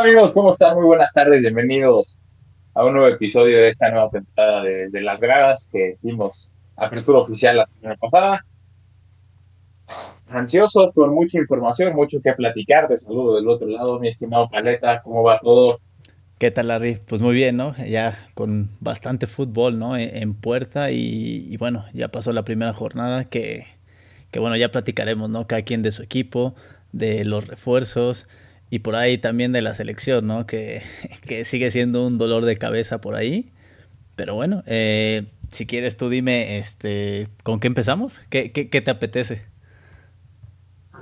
Amigos, ¿cómo están? Muy buenas tardes, bienvenidos a un nuevo episodio de esta nueva temporada de Desde las Gradas que dimos apertura oficial la semana pasada. Ansiosos por mucha información, mucho que platicar. Te saludo del otro lado, mi estimado Paleta, ¿cómo va todo? ¿Qué tal, Larry? Pues muy bien, ¿no? Ya con bastante fútbol, ¿no? E-, en, puerta y, bueno, ya pasó la primera jornada que, que, bueno, ya platicaremos, ¿no? Cada quien de su equipo, de los refuerzos y por ahí también de la selección, ¿no? Que, que sigue siendo un dolor de cabeza por ahí. Pero bueno, eh, si quieres tú dime, este, ¿con qué empezamos? ¿Qué, qué, qué te apetece?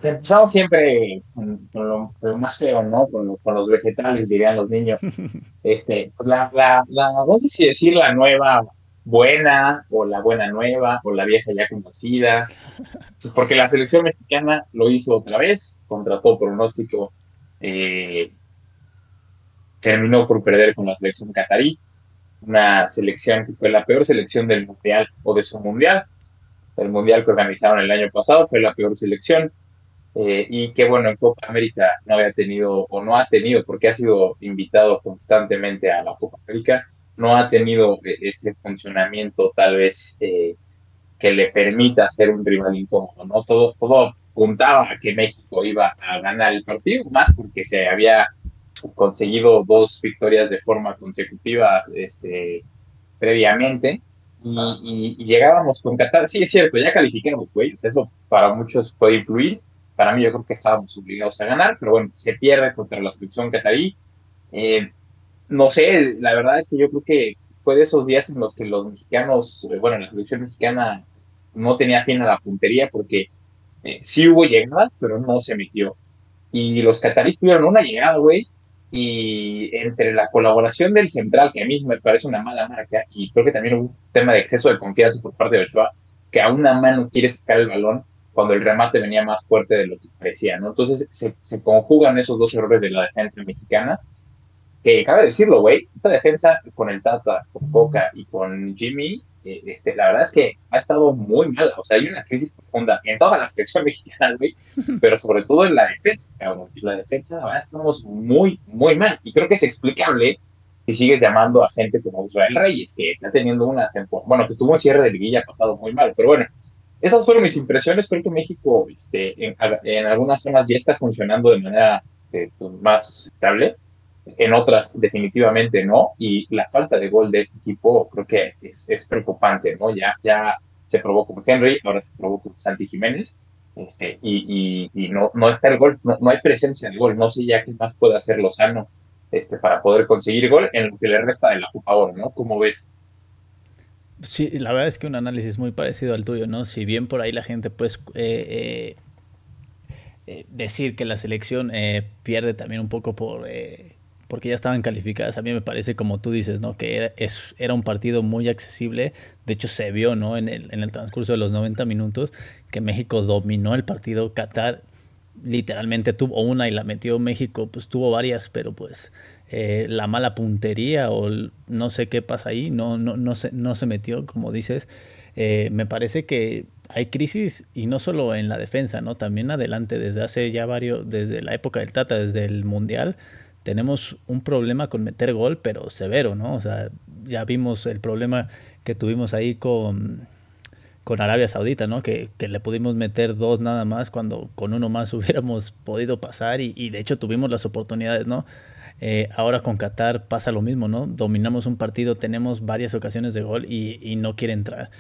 empezamos siempre con, lo, más feo, ¿no? Con, los vegetales, dirían los niños. Este, pues la, la, la, no sé si decir la nueva buena, o la buena nueva, o la vieja ya conocida. Pues porque la selección mexicana lo hizo otra vez, contra todo pronóstico. Eh, terminó por perder con la selección catarí, una selección que fue la peor selección del mundial o de su mundial. El mundial que organizaron el año pasado fue la peor selección eh, y que bueno, en Copa América no había tenido o no ha tenido, porque ha sido invitado constantemente a la Copa América, no ha tenido eh, ese funcionamiento tal vez que le permita ser un rival incómodo, ¿no? Todo, todo apuntaba a que México iba a ganar el partido, más porque se había conseguido dos victorias de forma consecutiva este, previamente. Y, y, llegábamos con Qatar, sí es cierto, ya calificamos, güey, eso para muchos puede influir, para mí yo creo que estábamos obligados a ganar, pero bueno, se pierde contra la selección catarí. Eh, no sé, la verdad es que yo creo que fue de esos días en los que los mexicanos, eh, bueno, la selección mexicana no tenía fin a la puntería porque eh, sí hubo llegadas, pero no se metió. Y los cataríes tuvieron una llegada, güey, y entre la colaboración del central, que a mí me parece una mala marca, y creo que también un tema de exceso de confianza por parte de Ochoa, que a una mano quiere sacar el balón, cuando el remate venía más fuerte de lo que parecía, ¿no? Entonces se, se conjugan esos dos errores de la defensa mexicana, que cabe decirlo, güey, esta defensa con el Tata, con Boca y con Jimmy, este, la verdad es que ha estado muy mal, o sea, hay una crisis profunda en toda la selección mexicana, güey, pero sobre todo en la defensa, cabrón, y la defensa, ahora estamos muy, muy mal, y creo que es explicable si sigues llamando a gente como Israel Reyes, que está teniendo una temporada, bueno, que tuvo un cierre de liguilla pasado muy mal, pero bueno, esas fueron mis impresiones. Creo que México este, en, algunas zonas ya está funcionando de manera este, pues, más estable, en otras definitivamente no. Y la falta de gol de este equipo creo que es, preocupante, ¿no? Ya, ya se probó con Henry, ahora se probó con Santi Jiménez. Este, y, y, no, no está el gol, no, hay presencia de gol. No sé ya qué más puede hacer Lozano este, para poder conseguir gol en lo que le resta de la Copa Oro, ¿no? ¿Cómo ves? Sí, la verdad es que un análisis muy parecido al tuyo, ¿no? Si bien por ahí la gente puede eh, eh, decir que la selección eh, pierde también un poco por porque ya estaban calificadas, a mí me parece como tú dices, ¿no? Que era, es, era un partido muy accesible, de hecho se vio, ¿no? En el, en el transcurso de los 90 minutos que México dominó el partido, Qatar literalmente tuvo una y la metió México, pues tuvo varias, pero pues eh, la mala puntería o no sé qué pasa ahí, no, no, no, se, no se metió, como dices. Eh, me parece que hay crisis y no solo en la defensa, ¿no? También adelante, desde hace ya varios, desde la época del Tata, desde el Mundial, tenemos un problema con meter gol, pero severo, ¿no? O sea, ya vimos el problema que tuvimos ahí con, con Arabia Saudita, ¿no? Que, que, le pudimos meter dos nada más cuando con uno más hubiéramos podido pasar y, y de hecho tuvimos las oportunidades, ¿no? Eh, ahora con Qatar pasa lo mismo, ¿no? Dominamos un partido, tenemos varias ocasiones de gol y, no quiere entrar.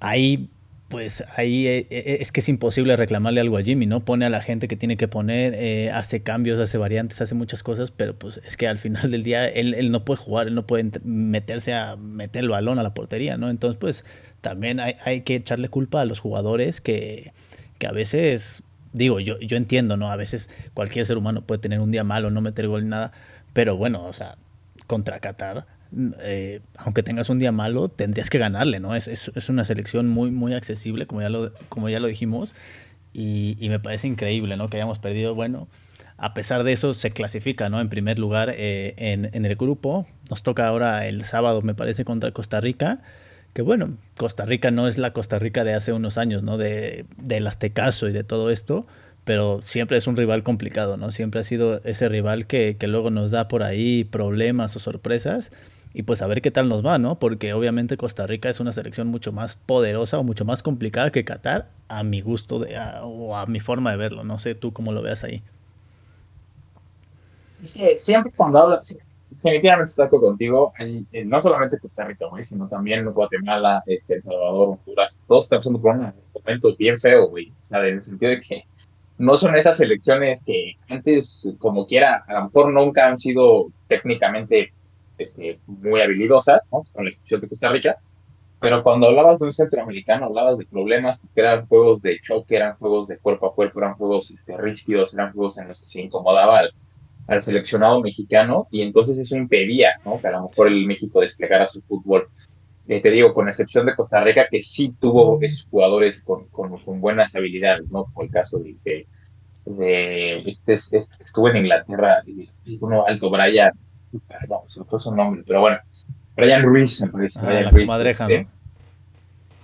Ahí, pues ahí eh, eh, es que es imposible reclamarle algo a Jimmy, ¿no? Pone a la gente que tiene que poner, hace cambios, hace variantes, hace muchas cosas, pero pues es que al final del día él, no puede jugar, él no puede meterse a meter el balón a la portería, ¿no? Entonces, pues también hay, hay que echarle culpa a los jugadores que, que a veces digo, yo, yo entiendo, ¿no? A veces cualquier ser humano puede tener un día malo, no meter gol ni nada, pero bueno, o sea, contra Qatar, eh, aunque tengas un día malo, tendrías que ganarle, ¿no? Es, es, es, una selección muy, muy accesible, como ya lo, como ya lo dijimos, y, y, me parece increíble, ¿no? Que hayamos perdido, bueno, a pesar de eso se clasifica, ¿no? En primer lugar eh, en, en el grupo, nos toca ahora el sábado, me parece, contra Costa Rica, que bueno, Costa Rica no es la Costa Rica de hace unos años, ¿no? De, del Aztecaso y de todo esto, pero siempre es un rival complicado, ¿no? Siempre ha sido ese rival que, que luego nos da por ahí problemas o sorpresas y pues a ver qué tal nos va, ¿no? Porque obviamente Costa Rica es una selección mucho más poderosa o mucho más complicada que Qatar, a mi gusto de, o a mi forma de verlo. No sé tú cómo lo veas ahí. Sí, siempre cuando hablas, definitivamente estoy contigo, no solamente Costa Rica, güey, sino también Guatemala, este, El Salvador, Honduras, todos están pasando por un momento bien feo, güey. O sea, en el sentido de que no son esas selecciones que antes, como quiera, a lo mejor nunca han sido técnicamente este, muy habilidosas, ¿no? con la excepción de Costa Rica, pero cuando hablabas de un centroamericano, hablabas de problemas, porque eran juegos de choque, eran juegos de cuerpo a cuerpo, eran juegos este, rígidos, eran juegos en los que se incomodaba al, seleccionado mexicano, y entonces eso impedía ¿no? que a lo mejor el México desplegara su fútbol. Eh, te digo, con excepción de Costa Rica, que sí tuvo esos jugadores con, con, buenas habilidades, ¿no? Como el caso de, de, este, este, que estuvo en Inglaterra, uno alto, Brian, perdón, se fue su nombre, pero bueno, Brian Ruiz, me parece. Ah, Brian Ruiz, Madreja, este,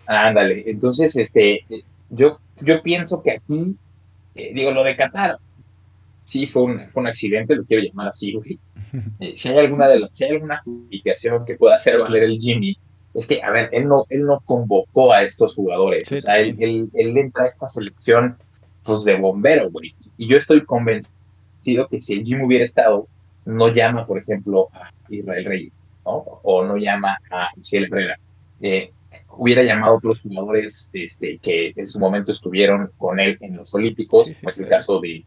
Ándale, entonces, este, yo, yo pienso que aquí, eh, digo, lo de Qatar, sí fue un, fue un accidente, lo quiero llamar así, güey. Eh, si hay alguna de las, si hay alguna justificación que pueda hacer valer el Jimmy, es que, a ver, él no, él no convocó a estos jugadores, o sea, él, él, él, entra a esta selección, pues, de bombero, güey, y yo estoy convencido que si el Jimmy hubiera estado, no llama, por ejemplo, a Israel Reyes, ¿no? O no llama a Michelle Herrera. Eh, hubiera llamado a otros jugadores este, que en su momento estuvieron con él en los Olímpicos, como es el caso de.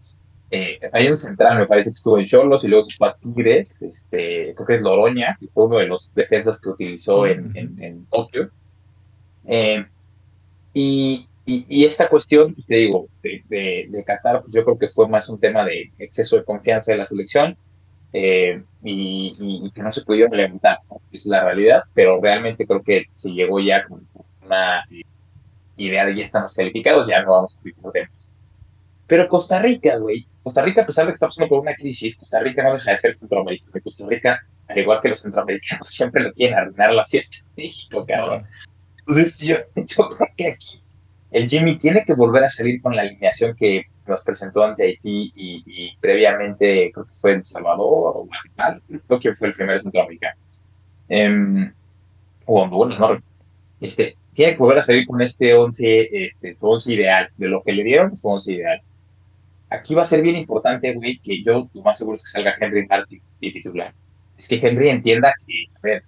Eh, hay un central, me parece que estuvo en Cholos y luego se fue a Tigres, este, creo que es Loroña, que fue uno de los defensas que utilizó en, en, Tokio. Eh, y, y, esta cuestión, te digo, de, de, de, Qatar, pues yo creo que fue más un tema de exceso de confianza de la selección eh, y, que no se pudieron levantar, es la realidad, pero realmente creo que se llegó ya con una idea de ya estamos calificados, ya no vamos a pedir temas. Pero Costa Rica, güey, Costa Rica, a pesar de que está pasando por una crisis, Costa Rica no deja de ser centroamericano. Costa Rica, al igual que los centroamericanos, siempre lo quieren arruinar la fiesta de México, cabrón. Entonces, yo, yo creo que aquí el Jimmy tiene que volver a salir con la alineación que nos presentó ante Haití y, previamente creo que fue en Salvador o Guatemala, creo que fue el primer centroamericano. Eh, o Honduras, ¿no? Este, tiene que volver a salir con este 11, este, su 11 ideal, de lo que le dieron, su 11 ideal. Aquí va a ser bien importante, güey, que yo lo más seguro es que salga Henry Martin y titular. Es que Henry entienda que, a ver,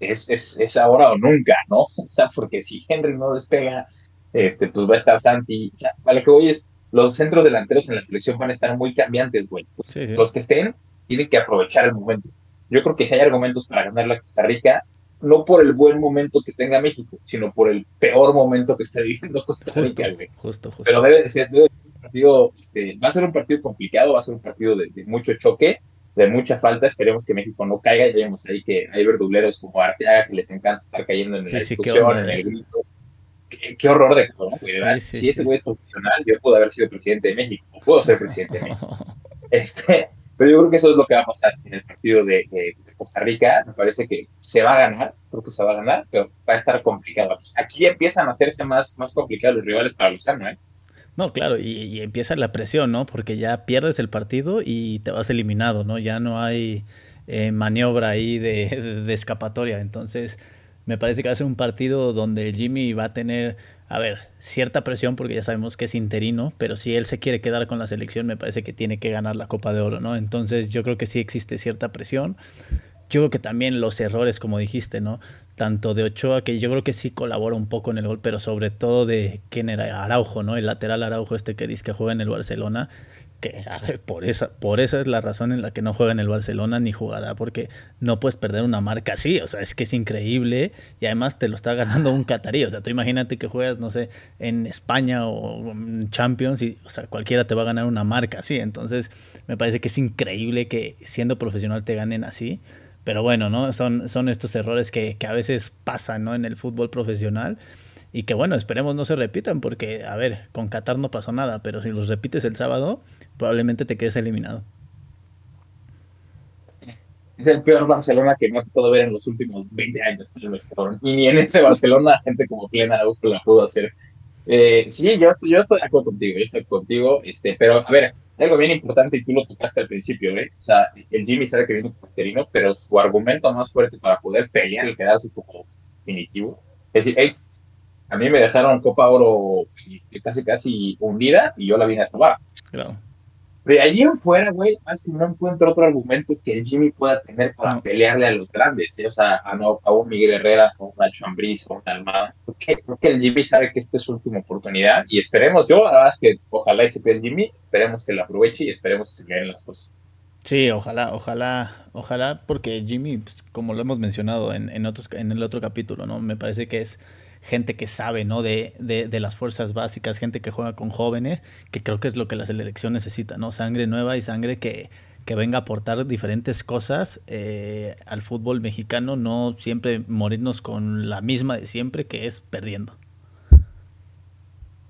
es, es, es ahora o nunca, ¿no? O sea, porque si Henry no despega, este, pues va a estar Santi. O sea, vale, que hoy es, los centros delanteros en la selección van a estar muy cambiantes, güey. Los que estén tienen que aprovechar el momento. Yo creo que si hay argumentos para ganar la Costa Rica, no por el buen momento que tenga México, sino por el peor momento que está viviendo Costa Rica, güey. Justo, justo. Pero debe de ser, un partido, este, va a ser un partido complicado, va a ser un partido de, mucho choque, de mucha falta. Esperemos que México no caiga. Ya vemos ahí que hay verduleros como Arteaga que les encanta estar cayendo en la discusión, en el grito qué, horror de cabrón, si ese güey es profesional, yo puedo haber sido presidente de México, o puedo ser presidente de México. Este, pero yo creo que eso es lo que va a pasar en el partido de, Costa Rica. Me parece que se va a ganar, creo que se va a ganar, pero va a estar complicado. Aquí empiezan a hacerse más, más complicados los rivales para Lozano, ¿eh? No, claro, y, empieza la presión, ¿no? Porque ya pierdes el partido y te vas eliminado, ¿no? Ya no hay eh, maniobra ahí de, de escapatoria. Entonces, me parece que va a ser un partido donde Jimmy va a tener, a ver, cierta presión porque ya sabemos que es interino, pero si él se quiere quedar con la selección, me parece que tiene que ganar la Copa de Oro, ¿no? Entonces yo creo que sí existe cierta presión. Yo creo que también los errores, como dijiste, ¿no? Tanto de Ochoa, que yo creo que sí colabora un poco en el gol, pero sobre todo de quién era Araujo, ¿no? El lateral Araujo este que dice que juega en el Barcelona que por esa, por esa es la razón en la que no juega en el Barcelona ni jugará, porque no puedes perder una marca así, o sea, es que es increíble y además te lo está ganando un catarí, o sea, tú imagínate que juegas, no sé, en España o en Champions y, o sea, cualquiera te va a ganar una marca así, entonces me parece que es increíble que siendo profesional te ganen así, pero bueno, ¿no? Son, son estos errores que, que a veces pasan, ¿no? En el fútbol profesional y que bueno, esperemos no se repitan porque, a ver, con Qatar no pasó nada, pero si los repites el sábado, probablemente te quedes eliminado. Es el peor Barcelona que me ha tocado ver en los últimos 20 años. Y ni en ese Barcelona gente como Plena la pudo hacer. Eh, sí, yo, yo estoy de acuerdo contigo, yo estoy contigo, este, pero a ver, algo bien importante y tú lo tocaste al principio, ¿eh? O sea, el Jimmy sabe que viene como interino, pero su argumento más fuerte para poder pelear y quedarse como definitivo es decir, a mí me dejaron Copa Oro casi casi hundida y yo la vine a salvar. Claro. De allí en fuera, güey, así no encuentro otro argumento que Jimmy pueda tener para pelearle a los grandes, ¿eh? o sea, a, no, a, un Miguel Herrera, a un Nacho Ambriz, a un Almada. Creo que, el Jimmy sabe que esta es su última oportunidad y esperemos, yo la verdad es que ojalá y se el Jimmy, esperemos que la aproveche y esperemos que se le den las cosas. Sí, ojalá, ojalá, ojalá, porque Jimmy, pues, como lo hemos mencionado en, en, otros, en el otro capítulo, ¿no? Me parece que es gente que sabe, ¿no? De, de, las fuerzas básicas, gente que juega con jóvenes, que creo que es lo que la selección necesita, ¿no? Sangre nueva y sangre que, que venga a aportar diferentes cosas eh, al fútbol mexicano, no siempre morirnos con la misma de siempre, que es perdiendo.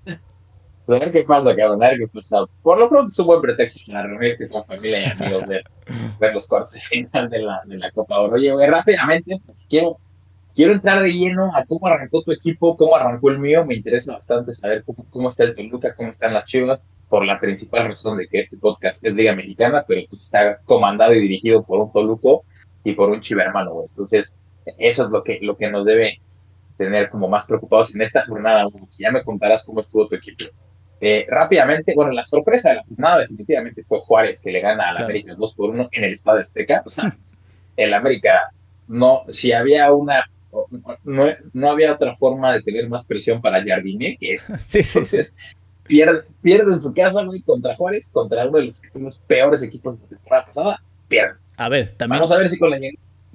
A ver qué pasa, cabrón, a ver qué pasa. Por lo pronto es un buen pretexto para reunirte con familia y amigos, de ver los cuartos de final de la, de la Copa Oro. Oye, rápidamente, pues, quiero quiero entrar de lleno a cómo arrancó tu equipo, cómo arrancó el mío. Me interesa bastante saber cómo, está el Toluca, cómo están las Chivas, por la principal razón de que este podcast es Liga Mexicana, pero pues está comandado y dirigido por un Toluco y por un Chivermano. Entonces, eso es lo que, lo que nos debe tener como más preocupados en esta jornada. Ya me contarás cómo estuvo tu equipo. Eh, rápidamente, bueno, la sorpresa de la jornada definitivamente fue Juárez, que le gana al América 2 por 1 en el Estado de Azteca. O sea, el América, no, si había una no, no había otra forma de tener más presión para Jardine que es. Sí, Entonces, Pierde, pierde, en su casa, güey, contra Juárez, contra uno de los, peores equipos de la temporada pasada, pierde. A ver, también. Vamos a ver si con la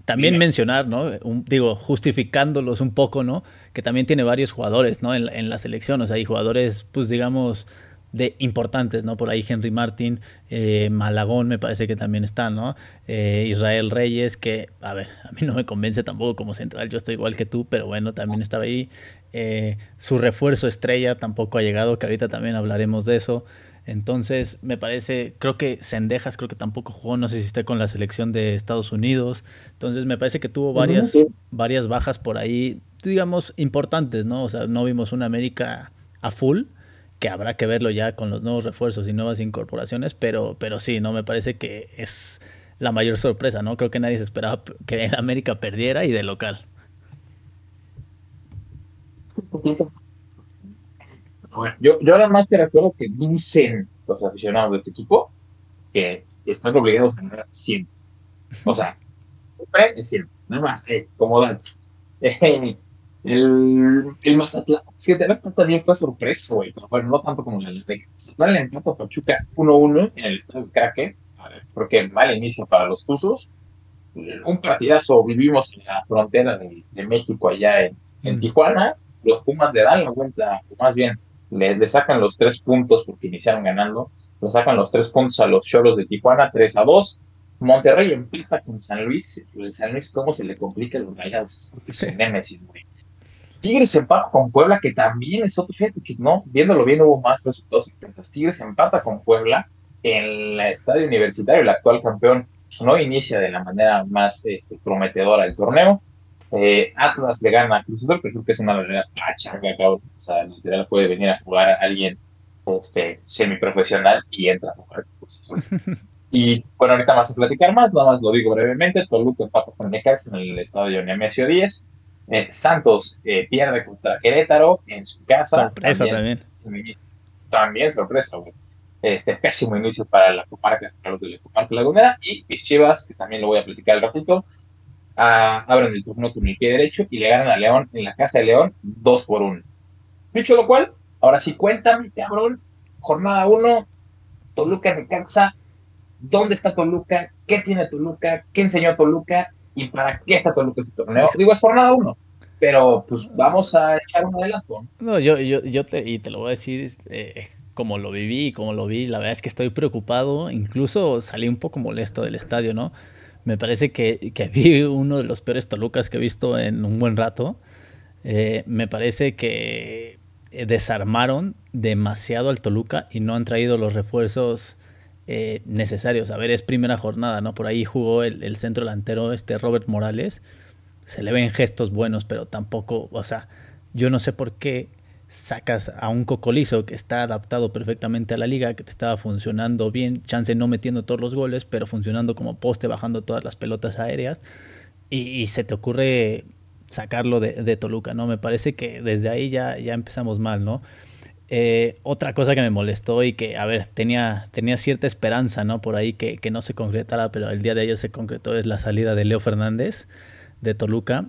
También mencionar, ¿no? digo, justificándolos un poco, ¿no? Que también tiene varios jugadores, ¿no? En, en la selección, o sea, hay jugadores, pues digamos, de importantes, ¿no? Por ahí Henry Martin, eh, Malagón me parece que también están, ¿no? Eh, Israel Reyes, que, a ver, a mí no me convence tampoco como central, yo estoy igual que tú, pero bueno, también estaba ahí. Eh, su refuerzo estrella tampoco ha llegado, que ahorita también hablaremos de eso. Entonces, me parece, creo que Sendejas creo que tampoco jugó, no sé si está con la selección de Estados Unidos. Entonces, me parece que tuvo varias, varias bajas por ahí, digamos, importantes, ¿no? O sea, no vimos una América a full, que habrá que verlo ya con los nuevos refuerzos y nuevas incorporaciones, pero, pero sí, ¿no? Me parece que es la mayor sorpresa, ¿no? Creo que nadie se esperaba que el América perdiera y de local. yo, yo ahora más te recuerdo que dicen los aficionados de este equipo que están obligados a ganar siempre. O sea, siempre es siempre, nada más, eh, como dato. El, el Mazatlán, fíjate, el también fue sorpresa, güey, pero bueno, no tanto como el de Mazatlán le empató a Pachuca 1-1 en el estadio de Kraken, porque mal inicio para los Tuzos. Un partidazo, vivimos en la frontera de, México, allá en, en, mm. Tijuana. Los Pumas le dan la vuelta, o más bien, le, le, sacan los tres puntos porque iniciaron ganando. Le sacan los tres puntos a los Choros de Tijuana, 3 a 2. Monterrey empata con San Luis. El San Luis, ¿cómo se le complica los rayados? Es un némesis, güey. Tigres empata con Puebla, que también es otro, fíjate que no, viéndolo bien hubo más resultados sorpresas. Tigres empata con Puebla en el estadio universitario, el actual campeón no inicia de la manera más este, prometedora el torneo. Eh, Atlas le gana a Cruz Azul, creo que es una verdadera pachanga, O sea, literal puede venir a jugar a alguien este, semiprofesional y entra a jugar Cruz Azul. Y bueno, ahorita vamos a platicar más, nada más lo digo brevemente. Toluca empata con Necax en el estadio Nemesio 10. Eh, Santos eh, pierde contra Querétaro en su casa. Sorpresa también. También, sorpresa, Este pésimo inicio para la comarca, para los de la comarca lagunera. Y mis chivas, que también lo voy a platicar al ratito, ah, abren el turno con el pie derecho y le ganan a León en la casa de León 2 por 1. Dicho lo cual, ahora sí cuéntame, cabrón, jornada 1, Toluca Necaxa, ¿dónde está Toluca? ¿Qué tiene Toluca? ¿Qué enseñó Toluca? ¿Y para qué está Toluca este torneo? Digo, es jornada uno, pero pues vamos a echar un adelanto. No, yo, yo, yo te, y te lo voy a decir eh, como lo viví y como lo vi, la verdad es que estoy preocupado, incluso salí un poco molesto del estadio, ¿no? Me parece que, que vi uno de los peores Tolucas que he visto en un buen rato. Eh, me parece que desarmaron demasiado al Toluca y no han traído los refuerzos eh, necesarios. A ver, es primera jornada, ¿no? Por ahí jugó el, centro delantero, este Robert Morales. Se le ven gestos buenos, pero tampoco, o sea, yo no sé por qué sacas a un cocolizo que está adaptado perfectamente a la liga, que te estaba funcionando bien, chance no metiendo todos los goles, pero funcionando como poste, bajando todas las pelotas aéreas, y, se te ocurre sacarlo de, Toluca, ¿no? Me parece que desde ahí ya, ya empezamos mal, ¿no? Eh, otra cosa que me molestó y que, a ver, tenía, tenía cierta esperanza, ¿no? Por ahí que, que no se concretara, pero el día de ellos se concretó, es la salida de Leo Fernández de Toluca,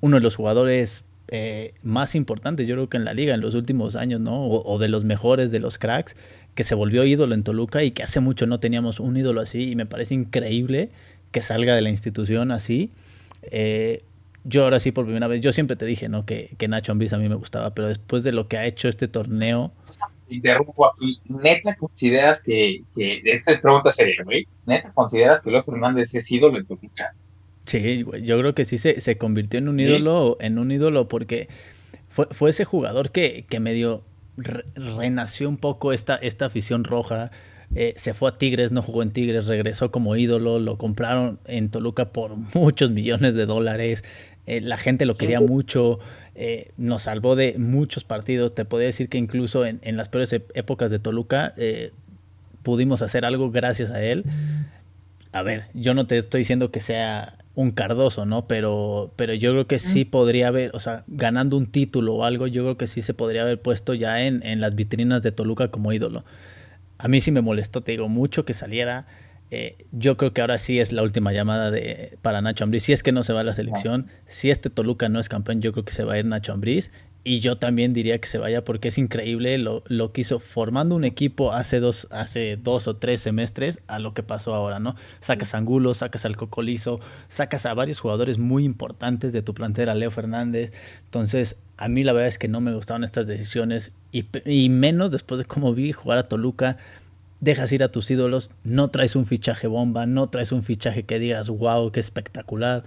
uno de los jugadores eh, más importantes, yo creo que en la liga en los últimos años, ¿no? O, de los mejores, de los cracks, que se volvió ídolo en Toluca y que hace mucho no teníamos un ídolo así y me parece increíble que salga de la institución así. Eh, yo ahora sí por primera vez, yo siempre te dije, ¿no? Que, que Nacho Ambriz a mí me gustaba, pero después de lo que ha hecho este torneo... Interrumpo aquí. ¿Neta consideras que, que esta es pregunta seria, güey? ¿Neta consideras que Leo Fernández es ídolo en Toluca? Sí, yo creo que sí se, convirtió en un ídolo, en un ídolo porque fue, fue ese jugador que, que medio renació un poco esta, esta afición roja. Eh, se fue a Tigres, no jugó en Tigres, regresó como ídolo, lo compraron en Toluca por muchos millones de dólares. Eh, la gente lo quería mucho, eh, nos salvó de muchos partidos. Te podría decir que incluso en, en las peores épocas de Toluca pudimos hacer algo gracias a él. A ver, yo no te estoy diciendo que sea un Cardoso, ¿no? Pero, pero yo creo que sí podría haber, o sea, ganando un título o algo, yo creo que sí se podría haber puesto ya en, en las vitrinas de Toluca como ídolo. A mí sí me molestó, te digo, mucho que saliera. Eh, yo creo que ahora sí es la última llamada de, para Nacho Ambriz. Si es que no se va a la selección, si este Toluca no es campeón, yo creo que se va a ir Nacho Ambriz y yo también diría que se vaya porque es increíble lo, lo, que hizo formando un equipo hace dos, hace dos o tres semestres a lo que pasó ahora, ¿no? Sacas a Angulo, sacas al Cocolizo, sacas a varios jugadores muy importantes de tu plantera, Leo Fernández. Entonces, a mí la verdad es que no me gustaban estas decisiones y, y menos después de cómo vi jugar a Toluca. Dejas ir a tus ídolos, no traes un fichaje bomba, no traes un fichaje que digas, wow, qué espectacular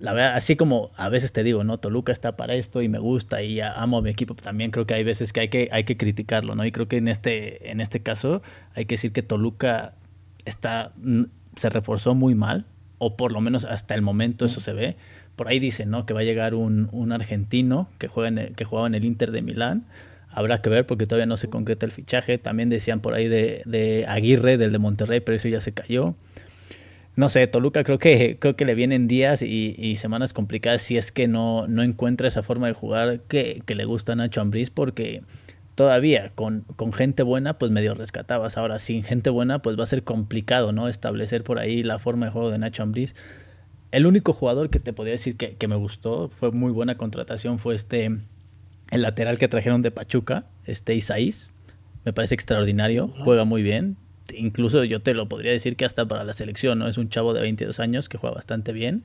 la verdad, así como a veces te digo, ¿no? Toluca está para esto y me gusta y amo a mi equipo, también creo que hay veces que hay que, hay que criticarlo, ¿no? Y creo que en este, en este caso hay que decir que Toluca está, se reforzó muy mal, o por lo menos hasta el momento eso se ve. Por ahí dicen, ¿no? Que va a llegar un, un argentino que, juega que jugaba en el Inter de Milán. Habrá que ver porque todavía no se concreta el fichaje. También decían por ahí de, de Aguirre, del de Monterrey, pero eso ya se cayó no sé, Toluca creo que, creo que le vienen días y, semanas complicadas si es que no, no encuentra esa forma de jugar que, le gusta a Nacho Ambriz porque todavía con, con, gente buena pues medio rescatabas. Ahora sin gente buena pues va a ser complicado, ¿no? Establecer por ahí la forma de juego de Nacho Ambriz. El único jugador que te podría decir que, que me gustó, fue muy buena contratación, fue este, el lateral que trajeron de Pachuca, este Isaís. Me parece extraordinario, juega muy bien, incluso yo te lo podría decir que hasta para la selección, ¿no? Es un chavo de 22 años que juega bastante bien.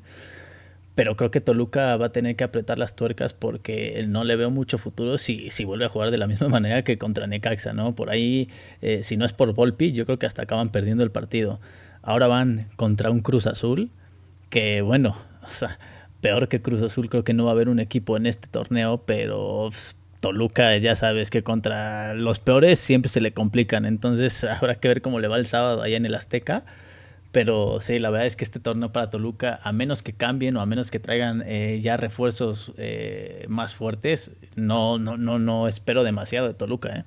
Pero creo que Toluca va a tener que apretar las tuercas porque no le veo mucho futuro si, si vuelve a jugar de la misma manera que contra Necaxa, ¿no? Por ahí, eh, si no es por Volpi, yo creo que hasta acaban perdiendo el partido. Ahora van contra un Cruz Azul que, bueno, o sea, peor que Cruz Azul, creo que no va a haber un equipo en este torneo, pero Toluca, ya sabes que contra los peores siempre se le complican. Entonces habrá que ver cómo le va el sábado allá en el Azteca. Pero sí, la verdad es que este torneo para Toluca, a menos que cambien o a menos que traigan eh, ya refuerzos eh, más fuertes, no, no, no, no espero demasiado de Toluca, ¿eh?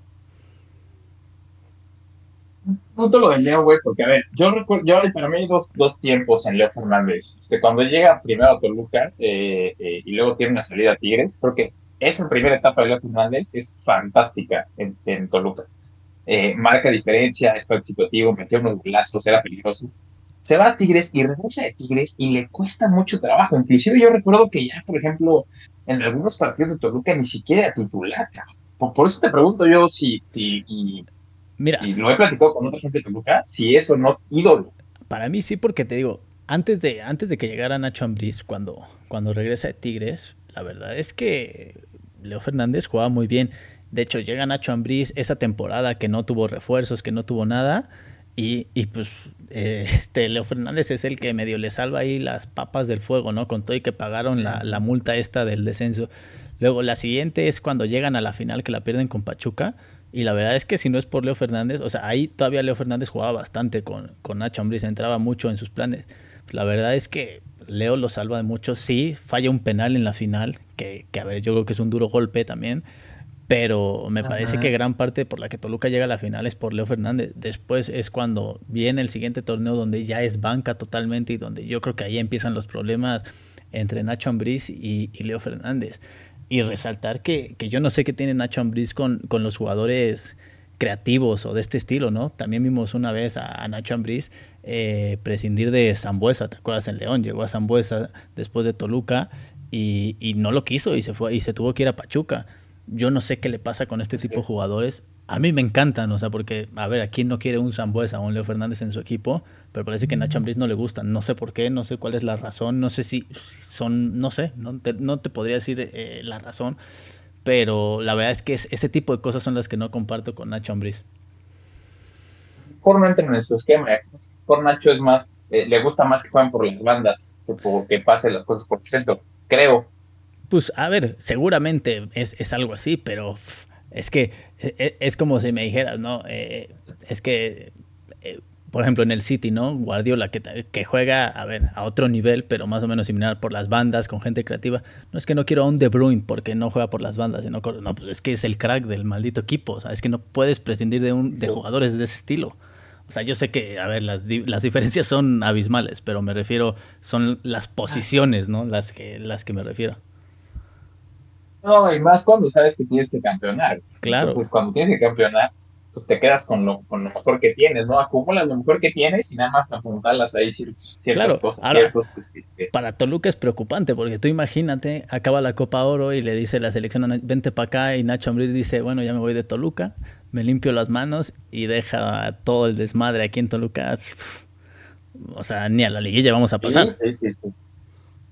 Te lo de Leo, güey, porque a ver, yo recuerdo, yo para mí hay dos, dos tiempos en Leo Fernández. Este, cuando llega primero a Toluca eh, y luego tiene una salida a Tigres, porque esa primera etapa de Leo Fernández es fantástica en, Toluca. Eh, marca diferencia, es participativo, metió unos golazos, era peligroso. Se va a Tigres y regresa de Tigres y le cuesta mucho trabajo. Inclusive yo recuerdo que ya, por ejemplo, en algunos partidos de Toluca ni siquiera era titular. Por, eso te pregunto yo si, si Mira, y lo he platicado con otra gente de Toluca, si es o no ídolo. Para mí sí, porque te digo, antes de, antes de que llegara Nacho Ambriz, cuando, cuando regresa de Tigres, la verdad es que Leo Fernández jugaba muy bien. De hecho, llega Nacho Ambriz esa temporada que no tuvo refuerzos, que no tuvo nada. Y, y pues eh, este Leo Fernández es el que medio le salva ahí las papas del fuego, ¿no? Con todo y que pagaron la, la multa esta del descenso. Luego la siguiente es cuando llegan a la final que la pierden con Pachuca. Y la verdad es que si no es por Leo Fernández, o sea, ahí todavía Leo Fernández jugaba bastante con, con Nacho Ambriz, entraba mucho en sus planes. La verdad es que Leo lo salva de mucho. Sí, falla un penal en la final, que, que, a ver, yo creo que es un duro golpe también. pero me parece que gran parte por la que Toluca llega a la final es por Leo Fernández. Después es cuando viene el siguiente torneo donde ya es banca totalmente y donde yo creo que ahí empiezan los problemas entre Nacho Ambriz y, Leo Fernández. Y resaltar que, yo no sé qué tiene Nacho Ambriz con, con los jugadores creativos o de este estilo, ¿no? También vimos una vez a, Nacho Ambriz eh, prescindir de Zambuesa, ¿te acuerdas? En León llegó a Zambuesa después de Toluca y, y, no lo quiso y se fue y se tuvo que ir a Pachuca yo no sé qué le pasa con este tipo de jugadores. A mí me encantan, o sea, porque, a ver, ¿a quién no quiere un Zambuesa o un Leo Fernández en su equipo? Pero parece que a Nacho Ambriz no le gustan. No sé por qué, no sé cuál es la razón, no sé si son, no sé, no te, no te podría decir eh, la razón, pero la verdad es que ese tipo de cosas son las que no comparto con Nacho Ambriz. Por no entrar en su esquema, por Nacho es más, eh, le gusta más que jueguen por las bandas que por que pasen las cosas por centro, creo pues a ver, seguramente es, algo así, pero es que e, e, es, como si me dijeras, ¿no? Eh, es que, eh, por ejemplo, en el City, ¿no? Guardiola, que, que, juega, a ver, a otro nivel, pero más o menos similar por las bandas, con gente creativa. No es que no quiero a un De Bruyne porque no juega por las bandas, sino, no, pues es que es el crack del maldito equipo, o sea, es que no puedes prescindir de, un, de jugadores de ese estilo. O sea, yo sé que, a ver, las, las diferencias son abismales, pero me refiero, son las posiciones, ¿no? Las que, las que me refiero. No, y más cuando sabes que tienes que campeonar. Claro. Entonces, cuando tienes que campeonar, pues te quedas con lo, con lo mejor que tienes, ¿no? Acumulas lo mejor que tienes y nada más apuntarlas ahí ciertas claro. cosas. Ahora, para Toluca es preocupante porque tú imagínate, acaba la Copa Oro y le dice la selección, vente para acá y Nacho Ambriz dice, bueno, ya me voy de Toluca, me limpio las manos y deja todo el desmadre aquí en Toluca. O sea, ni a la liguilla vamos a pasar. sí, sí. sí. Sí,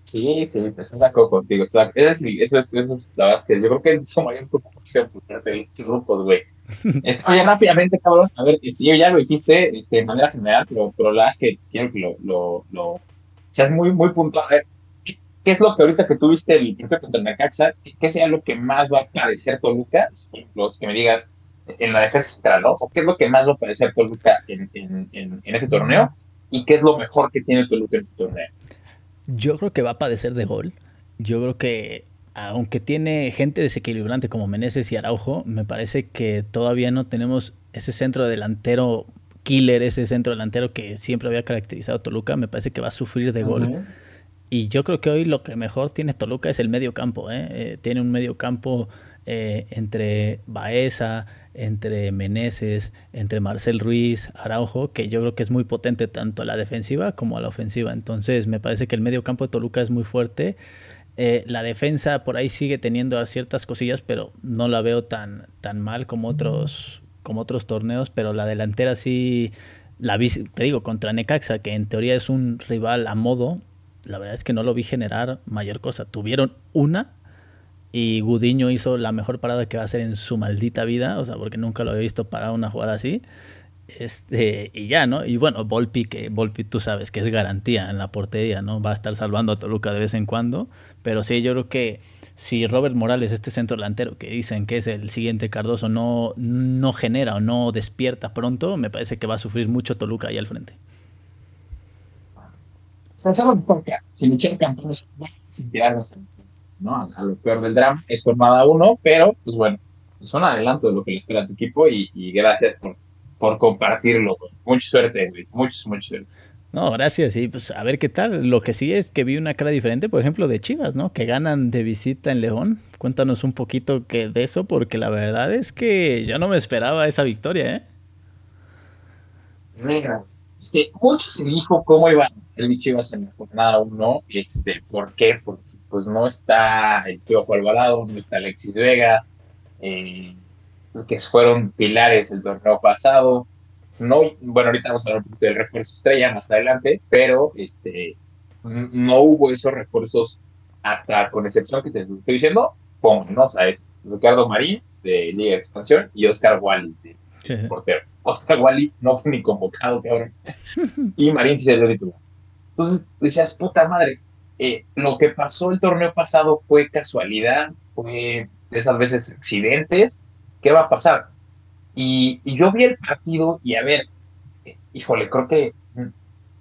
sí, estoy de acuerdo contigo. Eso, es, eso, es, eso es la que yo creo que es su mayor preocupación por de estos grupos, güey. Oye, rápidamente, cabrón, a ver, este, yo ya lo dijiste este, de manera general, pero, pero la verdad es que quiero que lo, lo, lo seas muy, muy puntual. A ver, ¿qué, es lo que ahorita que tuviste el partido contra el Necaxa, qué sea lo que más va a padecer Toluca? Lo que me digas en la defensa central, ¿no? ¿O qué es lo que más va a padecer Toluca en, en, en, en este torneo? ¿Y qué es lo mejor que tiene Toluca en este torneo? Yo creo que va a padecer de gol. Yo creo que, aunque tiene gente desequilibrante como Meneses y Araujo, me parece que todavía no tenemos ese centro delantero killer, ese centro delantero que siempre había caracterizado a Toluca. Me parece que va a sufrir de gol. Y yo creo que hoy lo que mejor tiene Toluca es el medio campo. ¿eh? Eh, tiene un medio campo eh, entre Baeza, entre Meneses, entre Marcel Ruiz, Araujo, que yo creo que es muy potente tanto a la defensiva como a la ofensiva. Entonces me parece que el medio campo de Toluca es muy fuerte. Eh, la defensa por ahí sigue teniendo ciertas cosillas, pero no la veo tan, tan mal como otros, como otros torneos, pero la delantera sí, la vi, te digo, contra Necaxa, que en teoría es un rival a modo, la verdad es que no lo vi generar mayor cosa. Tuvieron una y Gudiño hizo la mejor parada que va a hacer en su maldita vida, o sea, porque nunca lo había visto parar una jugada así. Este, y ya, ¿no? Y bueno, Volpi, que Volpi tú sabes que es garantía en la portería, ¿no? Va a estar salvando a Toluca de vez en cuando, pero sí, yo creo que si Robert Morales, este centro delantero que dicen que es el siguiente Cardoso, no, no genera o no despierta pronto, me parece que va a sufrir mucho Toluca ahí al frente. Si Michel Campones sin tirarnos ¿no? A, lo peor del drama. Es formada uno, pero pues bueno, es un adelanto de lo que le espera a tu equipo y, gracias por, por compartirlo. Mucha suerte, Mucha, mucha suerte. No, gracias. Y pues a ver qué tal. Lo que sí es que vi una cara diferente, por ejemplo, de Chivas, ¿no? Que ganan de visita en León. Cuéntanos un poquito que de eso, porque la verdad es que yo no me esperaba esa victoria, ¿eh? Mira, este, mucho se dijo cómo iban a ser Chivas en la jornada 1. Este, ¿Por qué? Porque pues no está el Piojo Alvarado, no está Alexis Vega, eh, que fueron pilares el torneo pasado. No, bueno, ahorita vamos a hablar un poquito del refuerzo estrella más adelante, pero este, no hubo esos refuerzos hasta, con excepción que te estoy diciendo, con, ¿no? O sea, es Ricardo Marín de Liga de Expansión y Oscar Wally de portero. Oscar Wally no fue ni convocado, cabrón. y Marín sí se dio titular. Entonces decías, puta madre, eh, lo que pasó el torneo pasado fue casualidad, fue de esas veces accidentes. ¿Qué va a pasar? Y, yo vi el partido y a ver, eh, híjole, creo que mm,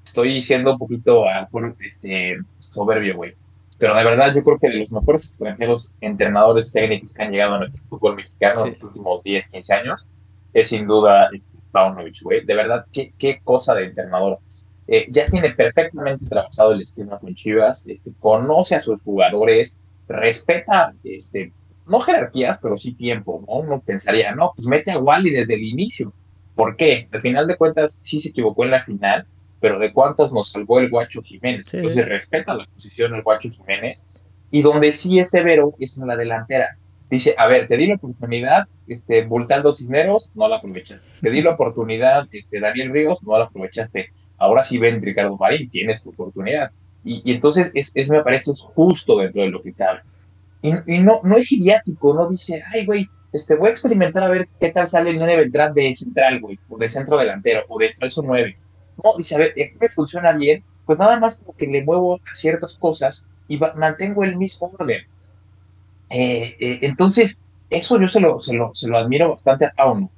estoy siendo un poquito ah, este, soberbio, güey. pero de verdad yo creo que de los mejores extranjeros entrenadores técnicos que han llegado a nuestro fútbol mexicano en los últimos 10, 15 años, es sin duda este, Paunovic, güey. De verdad, qué, qué cosa de entrenador. Eh, ya tiene perfectamente trabajado el esquema con Chivas, este, conoce a sus jugadores, respeta, este, no jerarquías, pero sí tiempo, ¿no? Uno pensaría, no, pues mete a Wally desde el inicio. ¿Por qué? Al final de cuentas, sí se equivocó en la final, pero ¿de cuántas nos salvó el Guacho Jiménez? Entonces respeta la posición del Guacho Jiménez. Y donde sí es severo es en la delantera. Dice, a ver, te di la oportunidad, este, Bultando Cisneros, no la aprovechaste. Te di la oportunidad, este, Daniel Ríos, no la aprovechaste. Ahora sí ven Ricardo Marín, tienes tu oportunidad. Y, entonces es, es, me parece justo dentro de lo que cabe. Y, no, no es idiático, no dice, ay, güey, este, voy a experimentar a ver qué tal sale el Nene Beltrán de central, güey, o de centro delantero, o de falso 9. No, dice, a ver, me funciona bien, pues nada más como que le muevo a ciertas cosas y mantengo el mismo orden. Eh, eh, entonces, eso yo se lo, se lo, se lo admiro bastante a Pauno.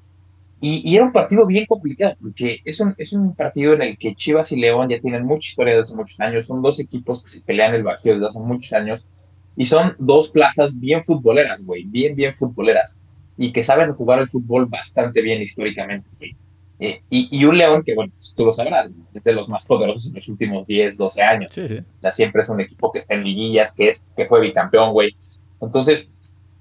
Y, y, era un partido bien complicado, porque es un, es un partido en el que Chivas y León ya tienen mucha historia desde hace muchos años, son dos equipos que se pelean el vacío desde hace muchos años, y son dos plazas bien futboleras, güey, bien, bien futboleras. Y que saben jugar el fútbol bastante bien históricamente, güey. Eh, y, y, un León que, bueno, pues, tú lo sabrás, es de los más poderosos en los últimos 10, 12 años. Sí, sí. O sea, siempre es un equipo que está en liguillas, que, es, que fue bicampeón, güey. Entonces,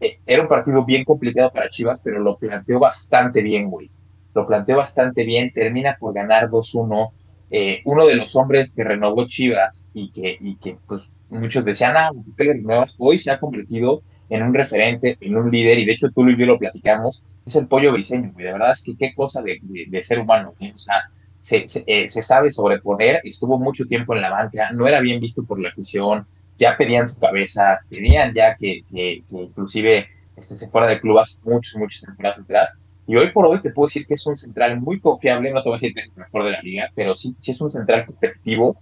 era un partido bien complicado para Chivas, pero lo planteó bastante bien, güey. Lo planteó bastante bien, termina por ganar 2-1. Eh, uno de los hombres que renovó Chivas y que, y que pues, muchos decían, ah, ¿qué Hoy se ha convertido en un referente, en un líder, y de hecho tú y yo lo platicamos, es el pollo briseño, güey. De verdad es que qué cosa de, ser humano, o sea, se, eh, se, sabe sobreponer, estuvo mucho tiempo en la banca, no era bien visto por la afición, ya pedían su cabeza, pedían ya que, que, inclusive este, se fuera del club hace muchos, muchos temporadas atrás. Y hoy por hoy te puedo decir que es un central muy confiable, no te voy a decir que es el mejor de la liga, pero sí, sí es un central competitivo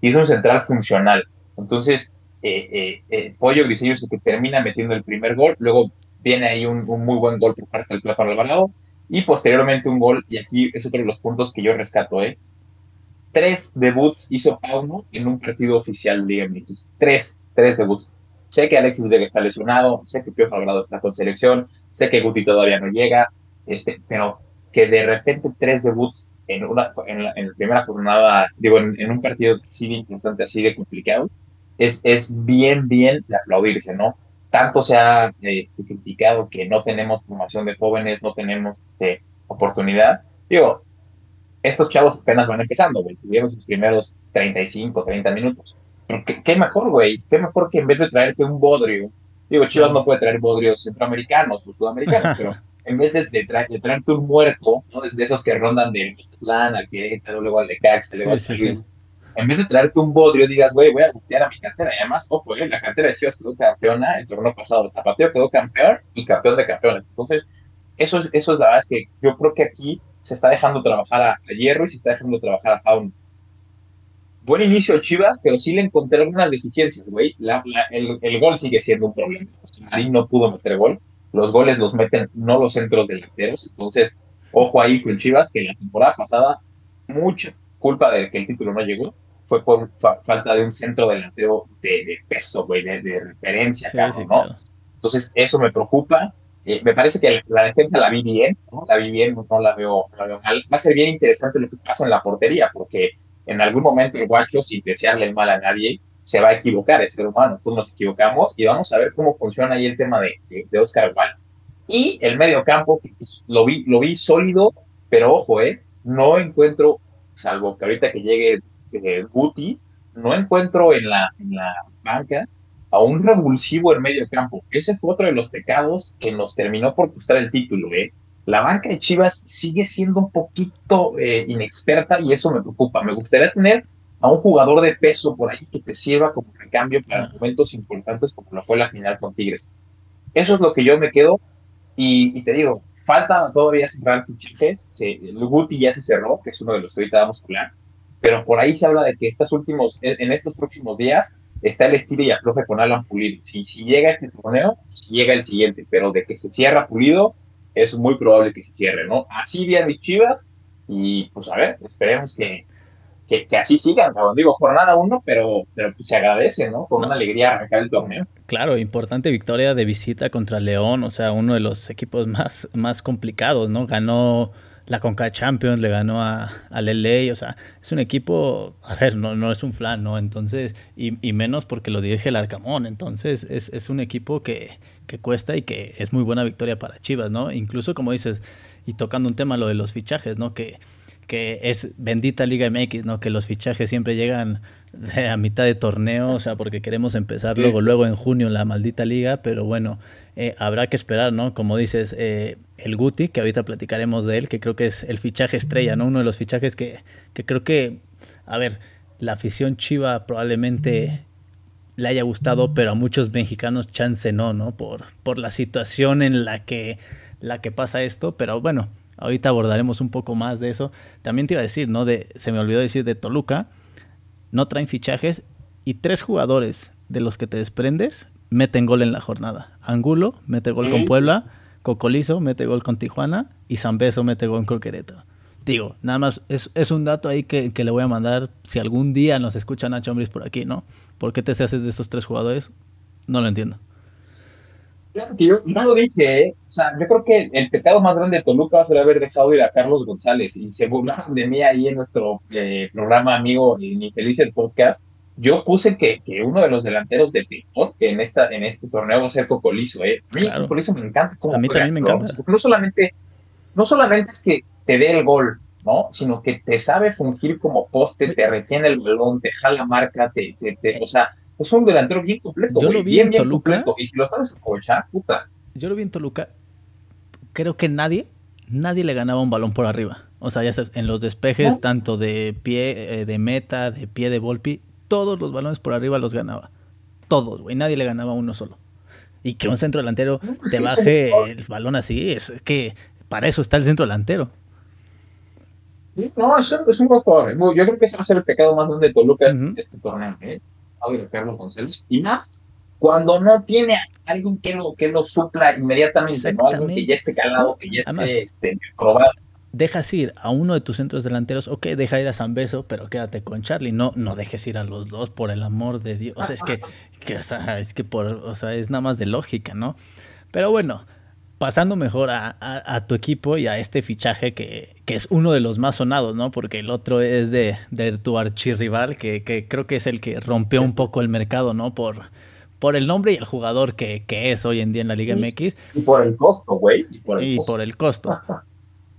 y es un central funcional. Entonces, eh, eh, eh, Pollo Grisello es el que termina metiendo el primer gol, luego viene ahí un, muy buen gol por parte del Plata Alvarado y posteriormente un gol, y aquí es otro de los puntos que yo rescato, ¿eh? Tres debuts hizo Pauno en un partido oficial de MX. Tres, tres debuts. Sé que Alexis Vega está lesionado, sé que Pio Alvarado está con selección, sé que Guti todavía no llega, este, pero que de repente tres debuts en, una, en, la, primera jornada, digo, en, un partido de importante, así de complicado, es, es bien, bien de aplaudirse, ¿no? Tanto se ha este, criticado que no tenemos formación de jóvenes, no tenemos este, oportunidad. Digo, estos chavos apenas van empezando, güey. Tuvieron sus primeros 35, 30 minutos. ¿Qué, mejor, güey? ¿Qué mejor que en vez de traerte un bodrio? Digo, Chivas no puede traer bodrios centroamericanos o sudamericanos, pero en vez de, traerte un muerto, ¿no? de esos que rondan de Mazatlán al que luego al de Cax, luego al en vez de traerte un bodrio, digas, güey, voy a voltear a mi cartera. Y además, ojo, eh, la cartera de Chivas quedó campeona el torneo pasado. El Tapateo quedó campeón y campeón de campeones. Entonces, eso es, eso es la verdad es que yo creo que aquí se está dejando trabajar a, Hierro y se está dejando trabajar a Faun. Buen inicio de Chivas, pero sí le encontré algunas deficiencias, güey. el, el, gol sigue siendo un problema. Marín no pudo meter gol. Los goles los meten no los centros delanteros. Entonces, ojo ahí con Chivas, que la temporada pasada, mucha culpa de que el título no llegó fue por falta de un centro delantero de, peso, güey, de, referencia, ¿no? Entonces, eso me preocupa. Eh, me parece que la defensa la vi bien, ¿no? La vi bien, no la, veo, mal. Va a ser bien interesante lo que pasa en la portería, porque en algún momento el guacho, sin desearle el mal a nadie, se va a equivocar, es ser humano, todos nos equivocamos, y vamos a ver cómo funciona ahí el tema de, de, Oscar Igual. Y el medio campo, lo vi, lo vi sólido, pero ojo, eh, no encuentro, salvo que ahorita que llegue eh, Guti, no encuentro en la, en la banca a un revulsivo en medio campo. Ese fue otro de los pecados que nos terminó por costar el título. ¿eh? La banca de Chivas sigue siendo un poquito eh, inexperta y eso me preocupa. Me gustaría tener a un jugador de peso por ahí que te sirva como recambio para momentos importantes como lo fue la final con Tigres. Eso es lo que yo me quedo y, te digo, falta todavía cerrar fichajes. el Guti ya se cerró, que es uno de los que ahorita vamos a hablar pero por ahí se habla de que estos últimos, en estos próximos días está el estilo y afloje con Alan Pulido. Si, si llega este torneo, si llega el siguiente, pero de que se cierra Pulido, es muy probable que se cierre, ¿no? Así bien mis chivas, y pues a ver, esperemos que, que, así sigan, digo, jornada uno, pero, pero pues se agradece, ¿no? Con una alegría arrancar el torneo. Claro, importante victoria de visita contra León, o sea, uno de los equipos más, más complicados, ¿no? Ganó la Conca Champions, le ganó a, LA, o sea, es un equipo, a ver, no, no es un flan, ¿no? Entonces, y, y menos porque lo dirige el Arcamón, entonces es, es un equipo que, que cuesta y que es muy buena victoria para Chivas, ¿no? Incluso como dices, y tocando un tema, lo de los fichajes, ¿no? Que que es bendita Liga MX, ¿no? Que los fichajes siempre llegan a mitad de torneo, o sea, porque queremos empezar luego, luego en junio la maldita liga, pero bueno, eh, habrá que esperar, ¿no? Como dices, eh, el Guti, que ahorita platicaremos de él, que creo que es el fichaje estrella, ¿no? Uno de los fichajes que, que creo que, a ver, la afición chiva probablemente le haya gustado, pero a muchos mexicanos chance no, ¿no? Por, por la situación en la que, la que pasa esto, pero bueno, Ahorita abordaremos un poco más de eso. También te iba a decir, ¿no? Se me olvidó decir de Toluca. No traen fichajes y tres jugadores de los que te desprendes meten gol en la jornada. Angulo mete gol con Puebla, Cocolizo mete gol con Tijuana y Zambeso mete gol con Querétaro. Digo, nada más es, es un dato ahí que, que, le voy a mandar si algún día nos escuchan a Hombres por aquí, ¿no? ¿Por qué te haces de estos tres jugadores? No lo entiendo yo no lo dije, ¿eh? o sea, yo creo que el pecado más grande de Toluca va a ser haber dejado ir a Carlos González y se burlaron de mí ahí en nuestro eh, programa amigo Infeliz el Podcast. Yo puse que, que uno de los delanteros de Tepón en, esta, en este torneo va a ser Cocolizo. ¿eh? A mí Cocolizo me encanta. a mí también me encanta. no solamente, no solamente es que te dé el gol, ¿no? Sino que te sabe fungir como poste, te retiene el balón, te jala marca, te, te, te o sea, es un delantero bien completo. Yo lo vi en Toluca. Y si lo sabes aprovechar, puta. Yo lo vi en Toluca. Creo que nadie, nadie le ganaba un balón por arriba. O sea, ya sabes, en los despejes, tanto de pie, eh, de meta, de pie de Volpi, todos los balones por arriba los ganaba. Todos, güey. Nadie le ganaba uno solo. Y que un centro delantero pues te baje el balón así, es que para eso está el centro delantero. No, es, un poco. Yo creo que ese va a ser el pecado más grande de Toluca este, este torneo. ¿eh? de Carlos González, y más cuando no tiene a alguien que lo, que lo supla inmediatamente, ¿no? Algo que ya esté calado, que ya esté este, probado. Dejas ir a uno de tus centros delanteros, ok, deja ir a San Beso, pero quédate con Charlie, no, no dejes ir a los dos, por el amor de Dios. O sea, es que, que o sea, es que por, o sea, es nada más de lógica, ¿no? Pero bueno, pasando mejor a, tu equipo y a este fichaje que, es uno de los más sonados, ¿no? Porque el otro es de, de tu archirrival, que, que creo que es el que rompió un poco el mercado, ¿no? Por, por el nombre y el jugador que, es hoy en día en la Liga MX. Y por el costo, güey. Y por el Por el costo.